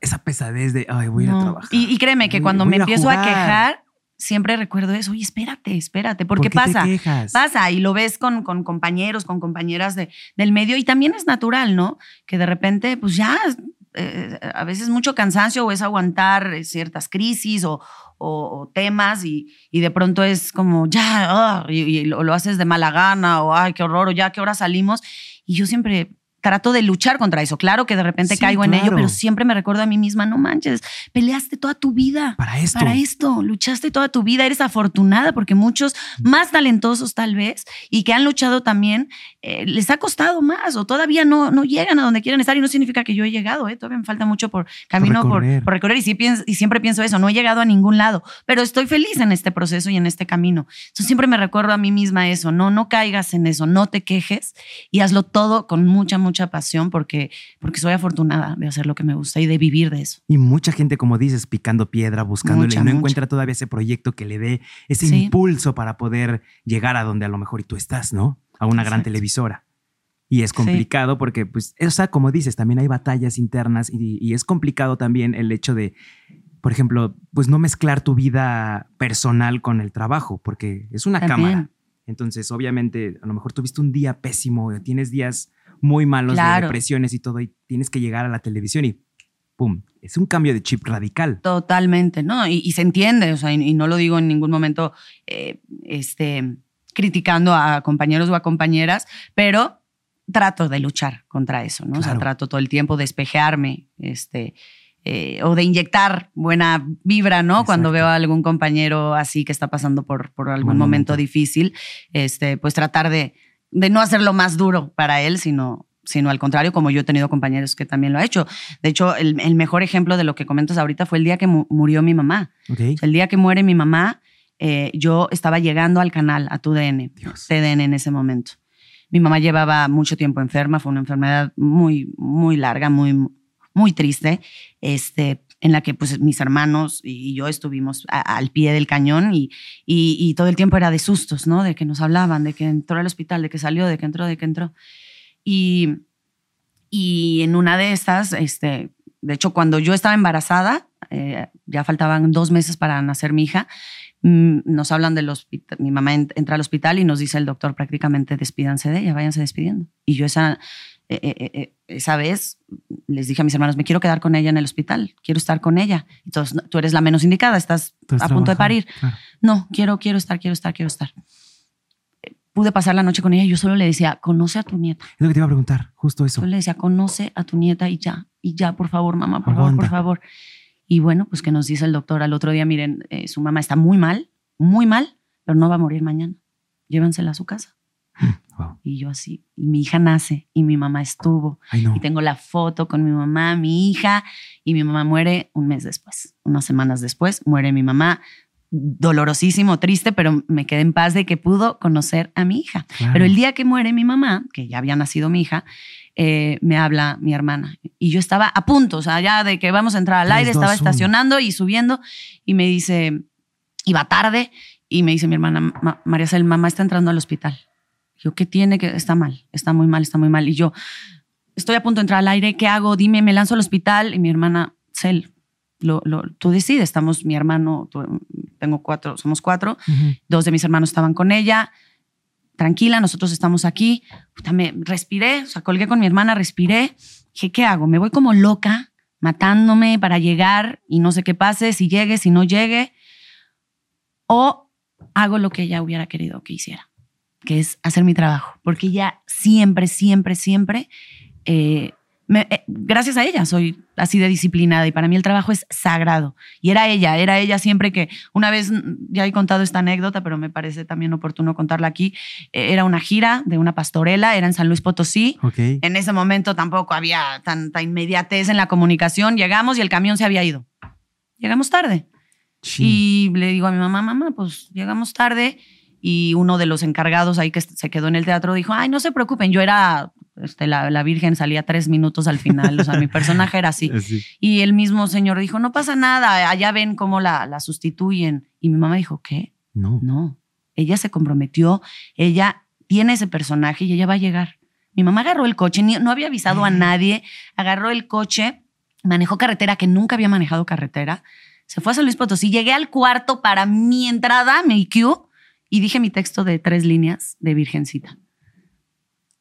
esa pesadez de, ay, voy a trabajar. Y, créeme que cuando me empiezo a, quejar, siempre recuerdo eso, oye, espérate, espérate, porque ¿Por qué pasa, pasa y lo ves con, con compañeros, con compañeras de, del medio y también es natural, ¿no? Que de repente, pues ya eh, a veces mucho cansancio o es aguantar ciertas crisis o, o, temas y, y, de pronto es como, ya, ah", y, lo, lo, haces de mala gana o, ay, qué horror, o ya, qué hora salimos. Y yo siempre trato de luchar contra eso. Claro que de repente caigo en ello, pero siempre me recuerdo a mí misma, no manches, peleaste toda tu vida. Para esto. Para esto, luchaste toda tu vida, eres afortunada porque muchos más talentosos tal vez y que han luchado también, eh, les ha costado más o todavía no, no llegan a donde quieren estar y no significa que yo he llegado, ¿eh? todavía me falta mucho por camino, por recorrer, y, sí y siempre pienso eso, no he llegado a ningún lado, pero estoy feliz en este proceso y en este camino. Entonces siempre me recuerdo a mí misma eso, no, no caigas en eso, no te quejes y hazlo todo con mucha, mucha mucha pasión porque, porque soy afortunada de hacer lo que me gusta y de vivir de eso. Y mucha gente, como dices, picando piedra, buscándole, y no encuentra todavía ese proyecto que le dé ese impulso para poder llegar a donde a lo mejor y tú estás, ¿no? A una gran televisora. Y es complicado porque, pues, o sea, como dices, también hay batallas internas y, es complicado también el hecho de, por ejemplo, pues no mezclar tu vida personal con el trabajo, porque es una cámara. Entonces, obviamente, a lo mejor tuviste un día pésimo, tienes días muy malos de depresiones y todo, y tienes que llegar a la televisión y ¡pum! Es un cambio de chip radical. Totalmente, ¿no? Y, se entiende, o sea, y, no lo digo en ningún momento eh, este, criticando a compañeros o a compañeras, pero trato de luchar contra eso, ¿no? O sea, trato todo el tiempo de espejearme, este, eh, o de inyectar buena vibra, ¿no? Cuando veo a algún compañero así que está pasando por, por algún momento. difícil, este, pues tratar de, de no hacerlo más duro para él, sino, sino al contrario, como yo he tenido compañeros que también lo ha hecho. De hecho, el, mejor ejemplo de lo que comentas ahorita fue el día que murió mi mamá. El día que muere mi mamá, eh, yo estaba llegando al canal, a tu DN, TDN en ese momento. Mi mamá llevaba mucho tiempo enferma, fue una enfermedad muy, muy larga, muy, muy triste. Este, en la que pues mis hermanos y yo estuvimos al pie del cañón y, y, todo el tiempo era de sustos, ¿no? De que nos hablaban, de que entró al hospital, de que salió, de que entró, de que entró. Y, y en una de estas, este, de hecho, cuando yo estaba embarazada, eh, ya faltaban dos meses para nacer mi hija, mm, nos hablan del hospital, mi mamá entra al hospital y nos dice el doctor prácticamente despídanse de ella, váyanse despidiendo. Y yo esa, eh, esa vez les dije a mis hermanos, me quiero quedar con ella en el hospital, quiero estar con ella. Entonces, tú eres la menos indicada, estás a punto de parir. No, quiero, quiero estar, quiero estar, quiero estar pude pasar la noche con ella y yo solo le decía, conoce a tu nieta. Es lo que te iba a preguntar, justo eso. Solo le decía, conoce a tu nieta y ya, y ya, por favor, mamá, por favor, por favor. Y bueno, pues que nos dice el doctor al otro día, miren, eh, su mamá está muy mal, muy mal, pero no va a morir mañana. Llévensela a su casa. Y yo así, y mi hija nace y mi mamá estuvo. Y tengo la foto con mi mamá, mi hija, y mi mamá muere un mes después, unas semanas después, muere mi mamá dolorosísimo, triste, pero me quedé en paz de que pudo conocer a mi hija. Pero el día que muere mi mamá, que ya había nacido mi hija, eh, me habla mi hermana. Y yo estaba a punto, o sea, ya de que vamos a entrar al aire, estaba estacionando y subiendo y me dice, iba tarde, y me dice mi hermana, María Cel, mamá está entrando al hospital. Yo, ¿qué tiene? que Está mal, está muy mal, está muy mal. Y yo, estoy a punto de entrar al aire, ¿qué hago? Dime, me lanzo al hospital. Y mi hermana, Cel, lo, tú decides. Estamos mi hermano, tengo cuatro, somos cuatro. Dos de mis hermanos estaban con ella. Tranquila, nosotros estamos aquí. me respiré, o sea, colgué con mi hermana, respiré. Dije, ¿qué hago? Me voy como loca, matándome para llegar y no sé qué pase, si llegue, si no llegue. O hago lo que ella hubiera querido que hiciera, que es hacer mi trabajo. Porque ella siempre, siempre, siempre eh, eh, gracias a ella soy así de disciplinada y para mí el trabajo es sagrado. Y era ella, era ella siempre que, una vez mm, ya he contado esta anécdota, pero me parece también oportuno contarla aquí, eh, era una gira de una pastorela, era en San Luis Potosí. En ese momento tampoco había tanta inmediatez en la comunicación, llegamos y el camión se había ido. Llegamos tarde. Y le digo a mi mamá, mamá, pues llegamos tarde y uno de los encargados ahí que se quedó en el teatro dijo, ay, no se preocupen, yo era este, la, Virgen salía tres minutos al final, o sea, mi personaje era así. Y el mismo señor dijo, no pasa nada, allá ven cómo la, la sustituyen. Y mi mamá dijo, ¿qué? No. No, ella se comprometió, ella tiene ese personaje y ella va a llegar. Mi mamá agarró el coche, no había avisado a nadie, agarró el coche, manejó carretera, que nunca había manejado carretera, se fue a San Luis Potosí, llegué al cuarto para mi entrada, mi IQ, y dije mi texto de tres líneas de Virgencita.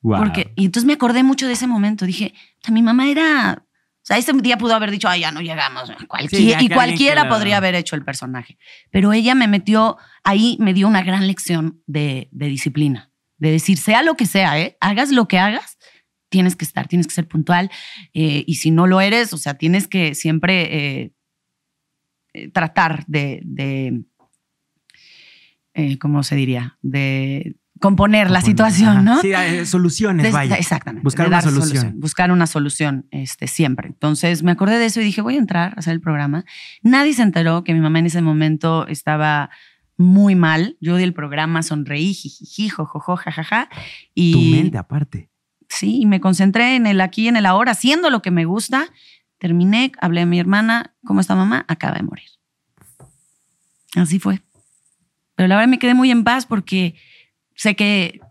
Porque, y entonces me acordé mucho de ese momento. Dije, mi mamá era. O sea, ese día pudo haber dicho, ay, ya no llegamos. y cualquiera podría haber hecho el personaje. Pero ella me metió ahí, me dio una gran lección de, disciplina. De decir, sea lo que sea, ¿eh? hagas lo que hagas, tienes que estar, tienes que ser puntual. Eh, y si no lo eres, o sea, tienes que siempre eh, eh, tratar de, de ¿cómo se diría? De componer la situación, ¿no? Sí, eh, soluciones, vaya. Exactamente. Buscar una solución. Buscar una solución este, siempre. Entonces me acordé de eso y dije, voy a entrar a hacer el programa. Nadie se enteró que mi mamá en ese momento estaba muy mal. Yo di el programa, sonreí, jijiji, jojojo, jajaja. Y, tu mente aparte. Sí, y me concentré en el aquí, en el ahora, haciendo lo que me gusta. Terminé, hablé a mi hermana, ¿cómo está mamá? Acaba de morir. Así fue. Pero la verdad me quedé muy en paz porque sé que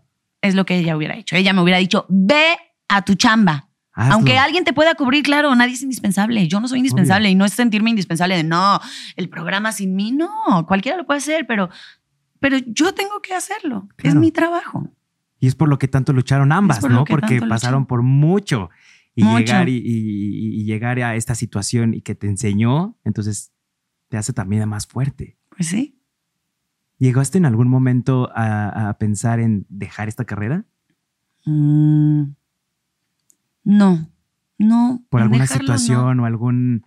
es lo que ella hubiera hecho. Ella me hubiera dicho, ve a tu chamba. Aunque alguien te pueda cubrir, claro, nadie es indispensable. Yo no soy indispensable y no es sentirme indispensable de no, el programa sin mí, no, cualquiera lo puede hacer, pero, pero yo tengo que hacerlo. Es mi trabajo. Y es por lo que tanto lucharon ambas, ¿no? Porque pasaron por mucho y llegar y, llegar a esta situación y que te enseñó, entonces te hace también más fuerte. Pues sí. ¿Llegaste en algún momento a, pensar en dejar esta carrera? Mm, no, no. ¿Por alguna situación o algún,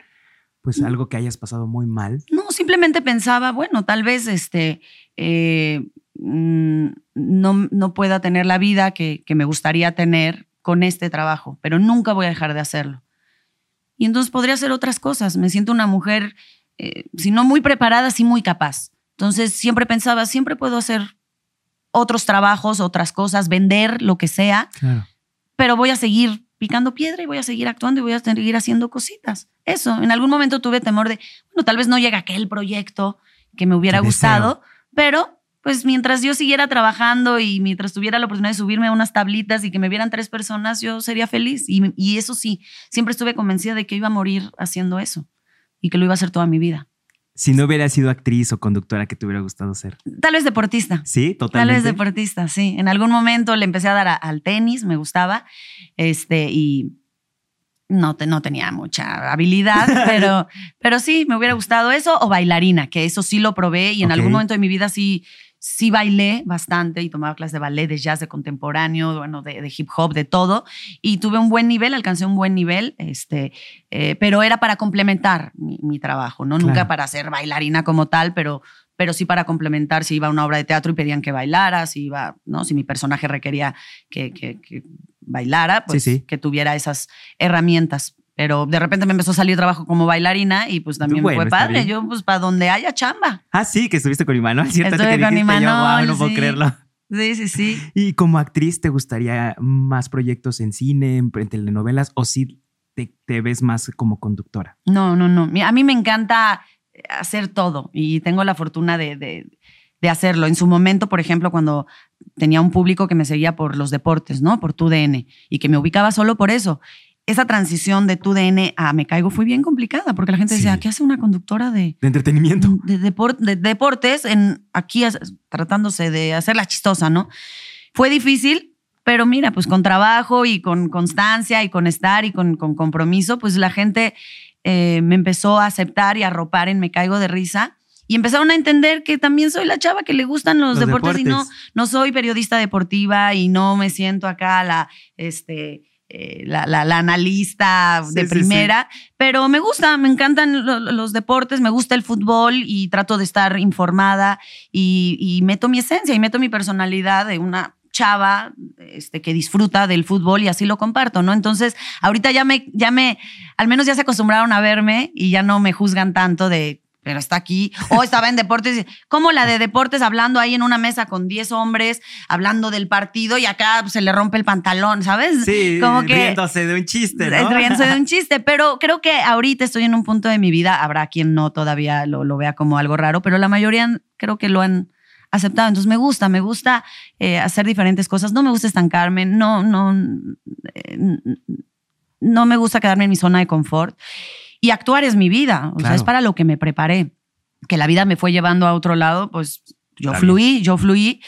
pues mm. algo que hayas pasado muy mal? No, simplemente pensaba, bueno, tal vez este, eh, mm, no, no, pueda tener la vida que, me gustaría tener con este trabajo, pero nunca voy a dejar de hacerlo. Y entonces podría hacer otras cosas. Me siento una mujer, eh, si no muy preparada, sí muy capaz. Entonces siempre pensaba, siempre puedo hacer otros trabajos, otras cosas, vender lo que sea, pero voy a seguir picando piedra y voy a seguir actuando y voy a seguir haciendo cositas. Eso, en algún momento tuve temor de, bueno, tal vez no llega aquel proyecto que me hubiera gustado, pero pues mientras yo siguiera trabajando y mientras tuviera la oportunidad de subirme a unas tablitas y que me vieran tres personas, yo sería feliz. Y, y eso sí, siempre estuve convencida de que iba a morir haciendo eso. y que lo iba a hacer toda mi vida. Si no hubiera sido actriz o conductora, ¿qué te hubiera gustado ser? Tal vez deportista. Sí, totalmente. Tal vez deportista, sí. En algún momento le empecé a dar al tenis, me gustaba, este, y no, no tenía mucha habilidad, pero, pero sí, me hubiera gustado eso o bailarina, que eso sí lo probé y en algún momento de mi vida sí, sí bailé bastante y tomaba clases de ballet, de jazz, de contemporáneo, bueno, de, hip hop, de todo. Y tuve un buen nivel, alcancé un buen nivel, este, eh, pero era para complementar mi, trabajo, ¿no? Nunca para ser bailarina como tal, pero, pero sí para complementar si iba a una obra de teatro y pedían que bailara, si iba, ¿no? Si mi personaje requería que, que, bailara, pues que tuviera esas herramientas. Pero de repente me empezó a salir trabajo como bailarina y pues también fue padre. Yo, pues, para donde haya chamba. Ah, sí, que estuviste con Imanol, ¿cierto? Estuve con Imanol, no puedo creerlo. Sí, sí, sí. ¿Y como actriz te gustaría más proyectos en cine, en, telenovelas o si te, ves más como conductora? No, no, no. A mí me encanta hacer todo y tengo la fortuna de, de hacerlo. En su momento, por ejemplo, cuando tenía un público que me seguía por los deportes, ¿no? Por tu DN y que me ubicaba solo por eso esa transición de tu DN a Me Caigo fue bien complicada porque la gente decía, ¿qué hace una conductora de... De entretenimiento. De, deportes en, aquí tratándose de hacer la chistosa, ¿no? Fue difícil, pero mira, pues con trabajo y con constancia y con estar y con, compromiso, pues la gente eh, me empezó a aceptar y a arropar en Me Caigo de Risa. Y empezaron a entender que también soy la chava que le gustan los, deportes, y no, no soy periodista deportiva y no me siento acá la, este, eh, la, analista de primera, pero me gusta, me encantan los, deportes, me gusta el fútbol y trato de estar informada y, meto mi esencia y meto mi personalidad de una chava este, que disfruta del fútbol y así lo comparto, ¿no? Entonces, ahorita ya me, ya me, al menos ya se acostumbraron a verme y ya no me juzgan tanto de pero está aquí. O estaba en deportes, como la de deportes, hablando ahí en una mesa con 10 hombres, hablando del partido y acá se le rompe el pantalón, ¿sabes? Sí, como que, riéndose de un chiste, ¿no? Riéndose de un chiste, pero creo que ahorita estoy en un punto de mi vida, habrá quien no todavía lo, lo vea como algo raro, pero la mayoría creo que lo han aceptado. Entonces me gusta, me gusta eh, hacer diferentes cosas, no me gusta estancarme, no, no, eh, no me gusta quedarme en mi zona de confort. Y actuar es mi vida, o sea, es para lo que me preparé. Que la vida me fue llevando a otro lado, pues yo fluí, yo fluí,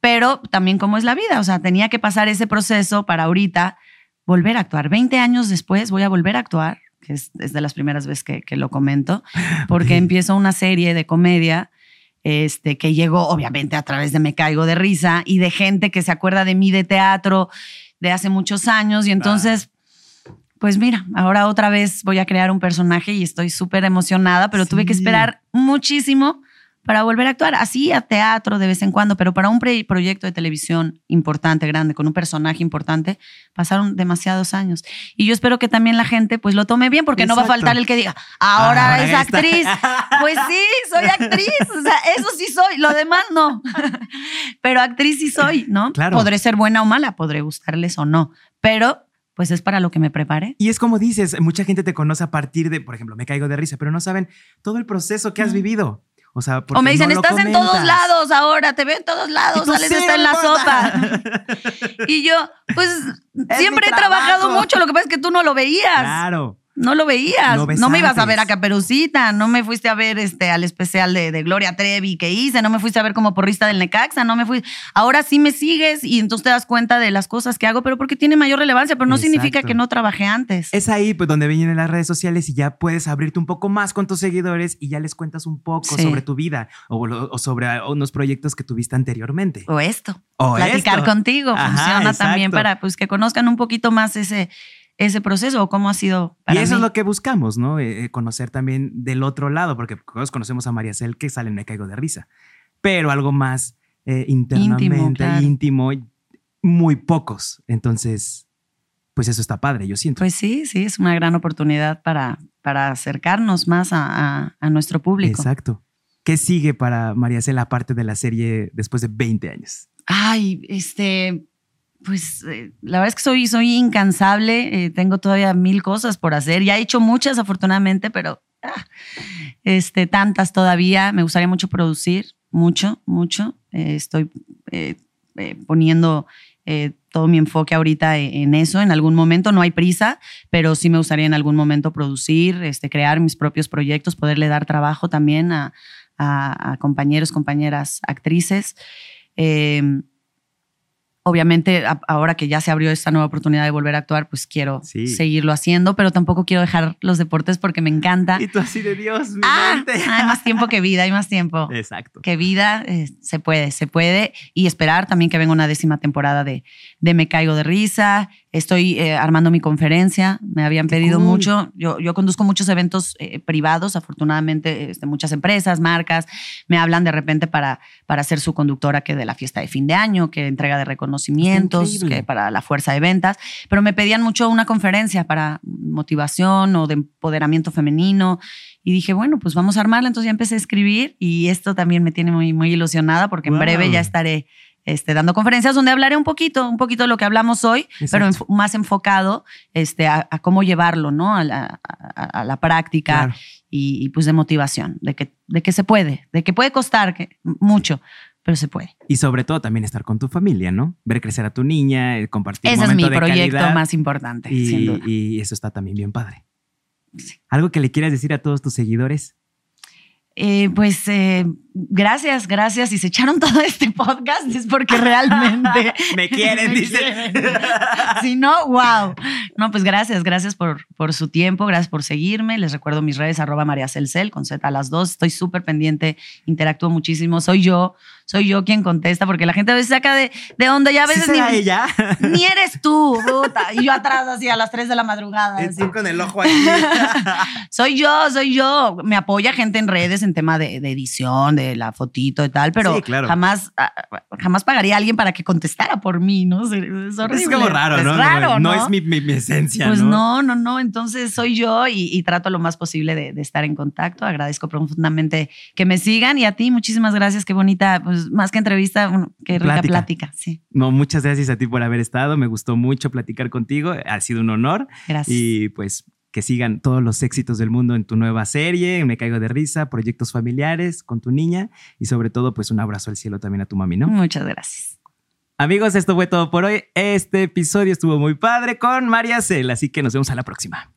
pero también como es la vida, o sea, tenía que pasar ese proceso para ahorita volver a actuar. 20 años después voy a volver a actuar, que es, de las primeras veces que, lo comento, porque empiezo una serie de comedia este, que llegó obviamente a través de Me Caigo de Risa y de gente que se acuerda de mí de teatro de hace muchos años y entonces pues mira, ahora otra vez voy a crear un personaje y estoy súper emocionada, pero tuve que esperar muchísimo para volver a actuar. Así a teatro de vez en cuando, pero para un proyecto de televisión importante, grande, con un personaje importante, pasaron demasiados años. Y yo espero que también la gente pues lo tome bien, porque no va a faltar el que diga, ahora, es actriz. pues sí, soy actriz. O sea, eso sí soy, lo demás no. pero actriz sí soy, ¿no? Claro. Podré ser buena o mala, podré gustarles o no, pero pues es para lo que me prepare. Y es como dices, mucha gente te conoce a partir de, por ejemplo, me caigo de risa, pero no saben todo el proceso que has vivido. O sea, o me dicen, estás en todos lados ahora, te veo en todos lados, sales está en la sopa. y yo, pues siempre he trabajado mucho, lo que pasa es que tú no lo veías. Claro. No lo veías. no me ibas a ver a Caperucita, no me fuiste a ver este, al especial de, Gloria Trevi que hice, no me fuiste a ver como porrista del Necaxa, no me fui. Ahora sí me sigues y entonces te das cuenta de las cosas que hago, pero porque tiene mayor relevancia, pero no significa que no trabajé antes. Es ahí pues donde vienen las redes sociales y ya puedes abrirte un poco más con tus seguidores y ya les cuentas un poco sobre tu vida o, sobre unos proyectos que tuviste anteriormente. O esto. O Platicar contigo funciona también para pues que conozcan un poquito más ese ese proceso o cómo ha sido para Y eso es lo que buscamos, ¿no? Eh, eh, conocer también del otro lado, porque todos conocemos a María Cel que sale Me Caigo de Risa, pero algo más eh, internamente íntimo, muy pocos. Entonces, pues eso está padre, yo siento. Pues sí, sí, es una gran oportunidad para, para acercarnos más a, a, nuestro público. Exacto. ¿Qué sigue para María Cel aparte de la serie después de 20 años? Ay, este, pues eh, la verdad es que soy, soy incansable, eh, tengo todavía mil cosas por hacer, ya he hecho muchas afortunadamente, pero ah, este, tantas todavía, me gustaría mucho producir, mucho, mucho, eh, estoy poniendo todo mi enfoque ahorita e, en eso. En algún momento no hay prisa, pero sí me gustaría en algún momento producir, este, crear mis propios proyectos, poderle dar trabajo también a, compañeros, compañeras, actrices. Em, obviamente ahora que ya se abrió esta nueva oportunidad de volver a actuar, pues quiero seguirlo haciendo, pero tampoco quiero dejar los deportes porque me encanta. Y tú así de Dios, mi ah, Hay más tiempo que vida, hay más tiempo. Exacto. Que vida, eh, se puede, se puede. Y esperar también que venga una décima temporada de, de Me Caigo de Risa. Estoy eh, armando mi conferencia, me habían pedido mucho. Yo, yo conduzco muchos eventos eh, privados, afortunadamente, este, muchas empresas, marcas, me hablan de repente para, para ser su conductora que de la fiesta de fin de año, que entrega de reconocimientos, que para la fuerza de ventas, pero me pedían mucho una conferencia para motivación o de empoderamiento femenino. Y dije, bueno, pues vamos a armarla. Entonces ya empecé a escribir y esto también me tiene muy, muy ilusionada porque en breve ya estaré este, dando conferencias donde hablaré un poquito, un poquito de lo que hablamos hoy, pero más enfocado este, a, cómo llevarlo, ¿no? A la, práctica y, pues de motivación, de que, de que se puede, de que puede costar mucho, pero se puede. Y sobre todo también estar con tu familia, ¿no? Ver crecer a tu niña, eh, compartir. Ese es mi proyecto más importante. Y, y, eso está también bien padre. ¿Algo que le quieras decir a todos tus seguidores? Eh, pues eh, gracias, gracias. Y se echaron todo este podcast es porque realmente me quieren, dice. si no, wow. No, pues gracias, gracias por, por su tiempo, gracias por seguirme. Les recuerdo mis redes, arroba María Celcel, con Z a las dos. Estoy súper pendiente, interactúo muchísimo. Soy yo, soy yo quien contesta, porque la gente a veces saca de, de onda, ya a veces ni, ella? ni eres tú, puta. Y yo atrás así a las 3 de la madrugada. con el ojo aquí. soy yo, soy yo. Me apoya gente en redes en tema de, edición, de la fotito y tal, pero jamás, ah, jamás pagaría a alguien para que contestara por mí, ¿no? Es horrible. Es como raro, ¿no? Raro, ¿no? es mi, mi, esencia. Pues ¿no? no, no, Entonces soy yo y, trato lo más posible de, de, estar en contacto. Agradezco profundamente que me sigan y a ti, muchísimas gracias. Qué bonita, pues pues, más que entrevista, qué rica plática. sí. No, muchas gracias a ti por haber estado. Me gustó mucho platicar contigo. Ha sido un honor. Gracias. Y pues que sigan todos los éxitos del mundo en tu nueva serie, Me Caigo de Risa, proyectos familiares con tu niña y sobre todo pues un abrazo al cielo también a tu mami, ¿no? Muchas gracias. Amigos, esto fue todo por hoy. Este episodio estuvo muy padre con María Cel, así que nos vemos a la próxima.